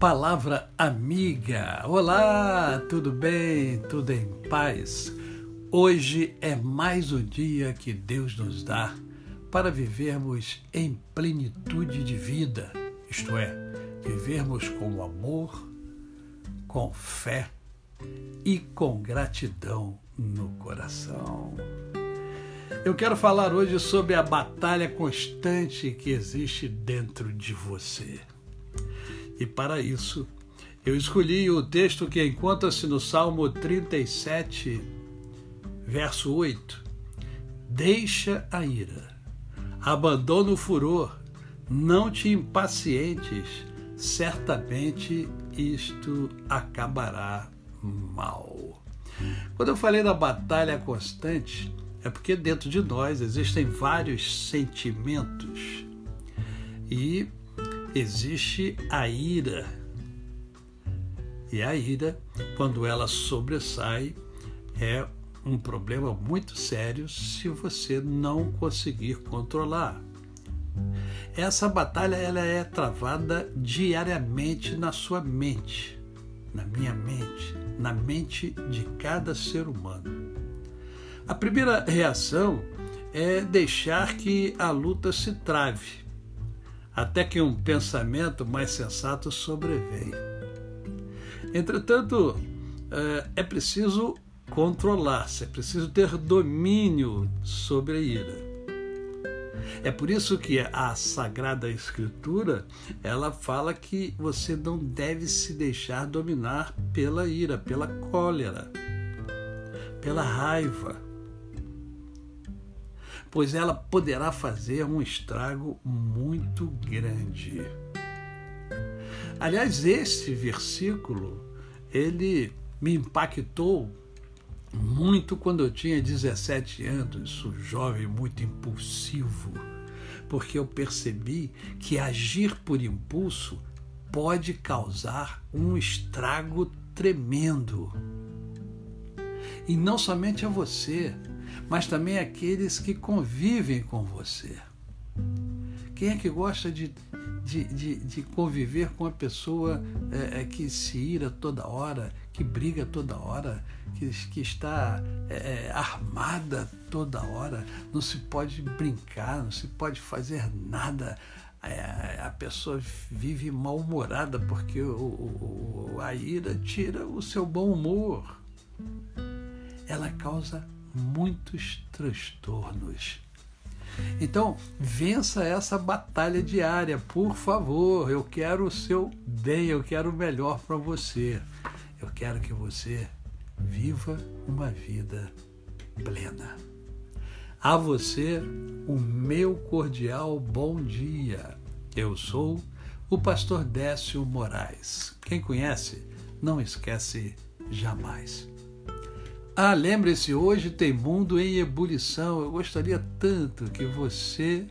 Palavra amiga. Olá, tudo bem? Tudo em paz? Hoje é mais um dia que Deus nos dá para vivermos em plenitude de vida, isto é, vivermos com amor, com fé e com gratidão no coração. Eu quero falar hoje sobre a batalha constante que existe dentro de você. E para isso, eu escolhi o texto que encontra-se no Salmo 37, verso 8. Deixa a ira, abandona o furor, não te impacientes, certamente isto acabará mal. Quando eu falei da batalha constante, é porque dentro de nós existem vários sentimentos e existe a ira. E a ira, quando ela sobressai, é um problema muito sério se você não conseguir controlar. Essa batalha ela é travada diariamente na sua mente, na minha mente, na mente de cada ser humano. A primeira reação é deixar que a luta se trave até que um pensamento mais sensato sobrevém. Entretanto, eh, é preciso controlar-se, é preciso ter domínio sobre a ira. É por isso que a Sagrada Escritura, ela fala que você não deve se deixar dominar pela ira, pela cólera, pela raiva pois ela poderá fazer um estrago muito grande. Aliás, este versículo, ele me impactou muito quando eu tinha 17 anos, sou jovem muito impulsivo, porque eu percebi que agir por impulso pode causar um estrago tremendo. E não somente a você, mas também aqueles que convivem com você. Quem é que gosta de, de, de, de conviver com uma pessoa é, é, que se ira toda hora, que briga toda hora, que, que está é, é, armada toda hora? Não se pode brincar, não se pode fazer nada. É, a pessoa vive mal-humorada porque o, a ira tira o seu bom humor. Ela causa muitos transtornos. Então, vença essa batalha diária, por favor. Eu quero o seu bem, eu quero o melhor para você. Eu quero que você viva uma vida plena. A você, o meu cordial bom dia. Eu sou o pastor Décio Moraes. Quem conhece, não esquece jamais. Ah, lembre-se, hoje tem mundo em ebulição. Eu gostaria tanto que você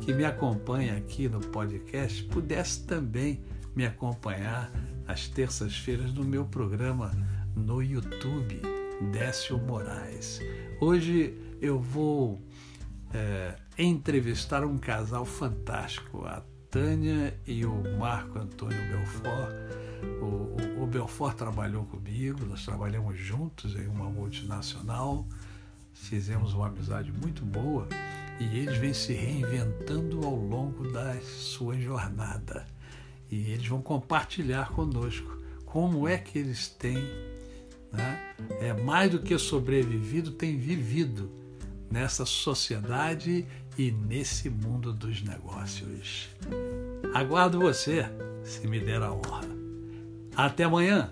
que me acompanha aqui no podcast pudesse também me acompanhar às terças-feiras no meu programa no YouTube, Décio Moraes. Hoje eu vou é, entrevistar um casal fantástico, a Tânia e o Marco Antônio Belfort. O, o, o, Belfort trabalhou comigo, nós trabalhamos juntos em uma multinacional, fizemos uma amizade muito boa e eles vêm se reinventando ao longo da sua jornada. E eles vão compartilhar conosco como é que eles têm, né, é mais do que sobrevivido, têm vivido nessa sociedade e nesse mundo dos negócios. Aguardo você, se me der a honra. Até amanhã!